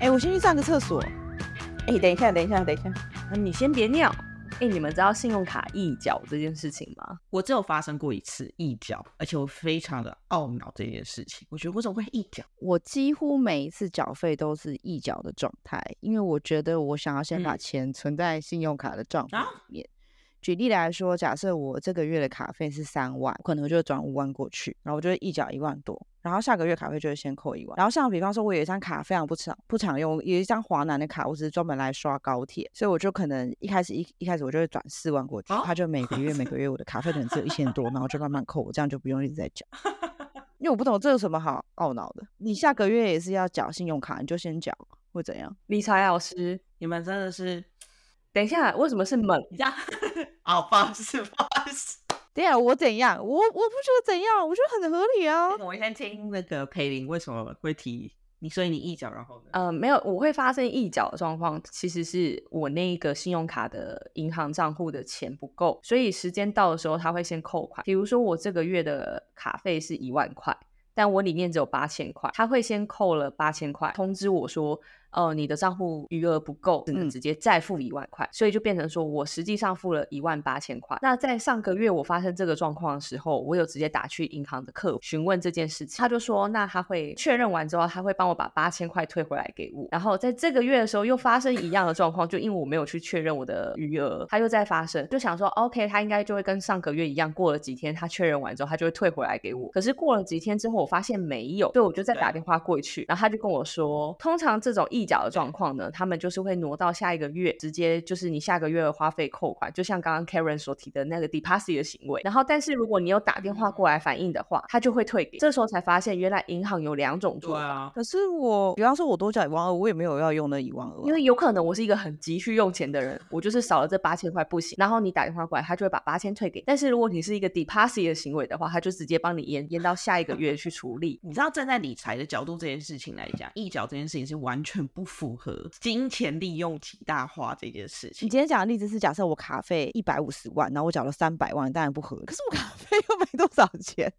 哎、我先去上个厕所。哎、等一下，等一下，等一下。啊你先别尿。哎、你们知道信用卡易缴这件事情吗？我只有发生过一次易缴，而且我非常的懊恼这件事情。我觉得为什么会易缴？我几乎每一次缴费都是一缴的状态，因为我觉得我想要先把嗯钱存在信用卡的账户啊里面。举例来说，假设我这个月的卡费是三万，可能我就会转五万过去，然后我就会一缴一万多，然后下个月卡费就会先扣一万。然后像比方说，我有一张卡非常不常不常用，有一张华南的卡，我只是专门来刷高铁，所以我就可能一开始一一开始我就会转四万过去，哦他就每个月每个月我的卡费可能只有一千多，然后就慢慢扣，我这样就不用一直在缴。因为我不懂这有什么好懊恼的。你下个月也是要缴信用卡，你就先缴，会怎样？理财老师，你们真的是等一下，为什么是猛？你这样？哦，不好意思，不好意思。对啊，我怎样？我我不觉得怎样，我觉得很合理啊。我先听那个裴林为什么会提你，所以你易缴，然后呢？呃，没有，我会发生易缴的状况，其实是我那个信用卡的银行账户的钱不够，所以时间到的时候，他会先扣款。比如说我这个月的卡费是一万块，但我里面只有八千块，他会先扣了八千块，通知我说，呃，你的账户余额不够，只能嗯直接再付一万块，所以就变成说我实际上付了一万八千块。那在上个月我发生这个状况的时候，我有直接打去银行的客服询问这件事情，他就说，那他会确认完之后，他会帮我把八千块退回来给我。然后在这个月的时候又发生一样的状况，就因为我没有去确认我的余额，他又在发生，就想说，OK，他应该就会跟上个月一样，过了几天他确认完之后，他就会退回来给我。可是过了几天之后，我发现没有，所以我就再打电话过去，然后他就跟我说，通常这种易缴的状况呢，他们就是会挪到下一个月，直接就是你下个月的花费扣款，就像刚刚 Karen 所提的那个 deposit 的行为。然后，但是如果你有打电话过来反映的话，他就会退给。这时候才发现，原来银行有两种做法。对啊，可是我，比方说，我多缴一万二，我也没有要用那一万二啊，因为有可能我是一个很急需用钱的人，我就是少了这八千块不行。然后你打电话过来，他就会把八千退给。但是如果你是一个 deposit 的行为的话，他就直接帮你延延到下一个月去处理。你知道站在理财的角度这件事情来讲，一缴这件事情是完全不符合金钱利用极大化这件事情你。今天讲的例子是假设我卡费一百五十万，然后我缴了三百万，当然不合理。可是我卡费又没多少钱，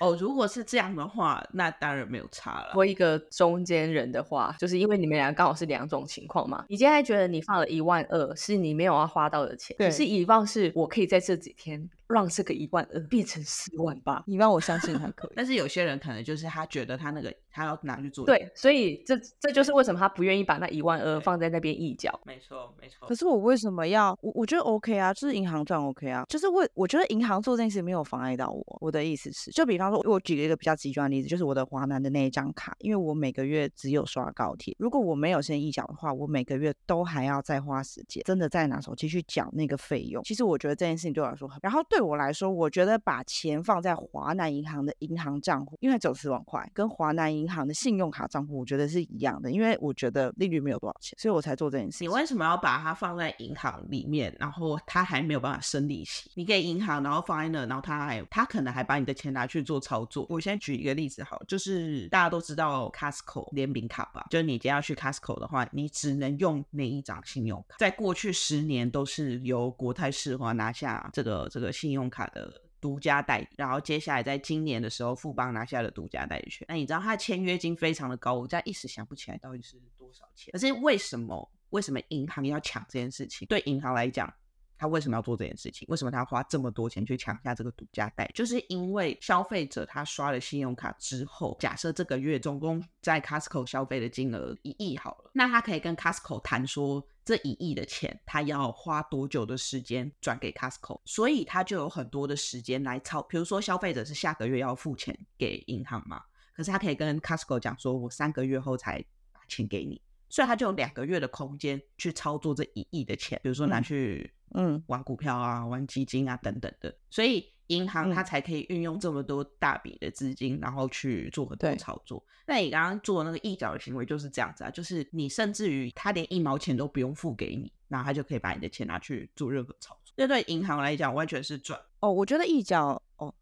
哦，如果是这样的话，那当然没有差了。我一个中间人的话，就是因为你们俩刚好是两种情况嘛。你现在觉得你放了一万二是你没有要花到的钱，可是以往是我可以在这几天让这个一万二变成四万八。你让我相信还可以。但是有些人可能就是他觉得他那个他要拿去做，，对，所以这这就是为什么他不愿意把那一万二放在那边一缴。没错没错可。是我为什么要？我我觉得 OK 啊，就是银行赚 OK 啊，就是为我觉得银行做这件事没有妨碍到我。我的意思是，就比方说，我举一个比较极端的例子，就是我的华南的那一张卡，因为我每个月只有刷高铁，如果我没有先一缴的话，我每个月都还要再花时间，真的再拿手机去缴那个费用。其实我觉得这件事情对我来说很，然后对我来说，我觉得把钱放在华南银行的银行账户，因为只有四万块，跟华南银行的信用卡账户，我觉得是一样的，因为我觉得利率没有多少钱，所以我才做这件事情。你为什么要把它放在银行里面，然后它还没有办法生利息？你给银行，然后放在那，然后它还它可能还把你的钱拿去做操作。我先举一个例子好，就是大家都知道 Costco 联名卡吧？就是你今天要去 Costco 的话，你只能用那一张信用卡。在过去十年都是由国泰世华拿下这个这个信信用卡的独家代理，然后接下来在今年的时候，富邦拿下了独家代理权。那你知道他签约金非常的高，我现在一时想不起来到底是多少钱。可是为什么为什么银行要抢这件事情？对银行来讲，他为什么要做这件事情？为什么他花这么多钱去抢下这个独家代理？就是因为消费者他刷了信用卡之后，假设这个月总共在 Costco 消费的金额一亿好了，那他可以跟 Costco 谈说。这一亿的钱，他要花多久的时间转给 Costco？所以他就有很多的时间来操。比如说，消费者是下个月要付钱给银行嘛，可是他可以跟 Costco 讲说，我三个月后才把钱给你，所以他就有两个月的空间去操作这一亿的钱，比如说拿嗯去嗯玩股票啊、玩基金啊等等的，所以银行它嗯才可以运用这么多大笔的资金，然后去做很多操作。那你刚刚做的那个一角的行为就是这样子啊，就是你甚至于他连一毛钱都不用付给你，然后他就可以把你的钱拿去做任何操作。这对银行来讲完全是赚。哦，我觉得一角哦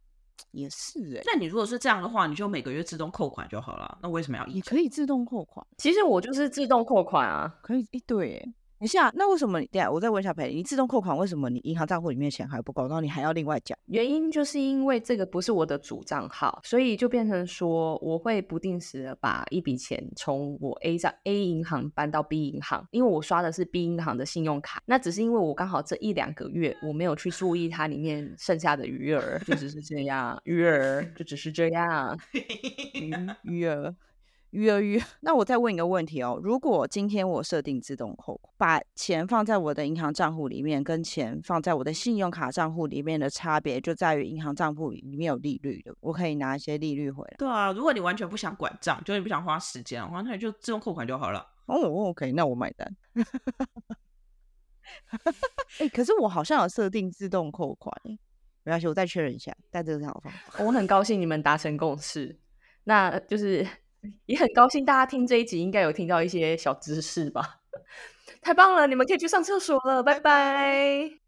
也是哎、那你如果是这样的话，你就每个月自动扣款就好了。那为什么要一也角？可以自动扣款，其实我就是自动扣款啊，可以一对哎、等一下，那为什么你？等下我再问一下裴，你自动扣款为什么你银行账户里面钱还不够，然后你还要另外缴？原因就是因为这个不是我的主账号，所以就变成说我会不定时的把一笔钱从我 A 账 A 银行搬到 B 银行，因为我刷的是 B 银行的信用卡。那只是因为我刚好这一两个月我没有去注意它里面剩下的余额，就只是这样，余额就只是这样，余额。余额余，那我再问一个问题哦，如果今天我设定自动扣款，把钱放在我的银行账户里面，跟钱放在我的信用卡账户里面的差别就在于银行账户里面有利率的，我可以拿一些利率回来。对啊，如果你完全不想管账，就你不想花时间的话，那你就自动扣款就好了。哦，OK，那我买单。哎，可是我好像有设定自动扣款，没关系，我再确认一下。但这个是好方法。我很高兴你们达成共识，那就是。也很高兴大家听这一集，应该有听到一些小知识吧？太棒了，你们可以去上厕所了，拜拜。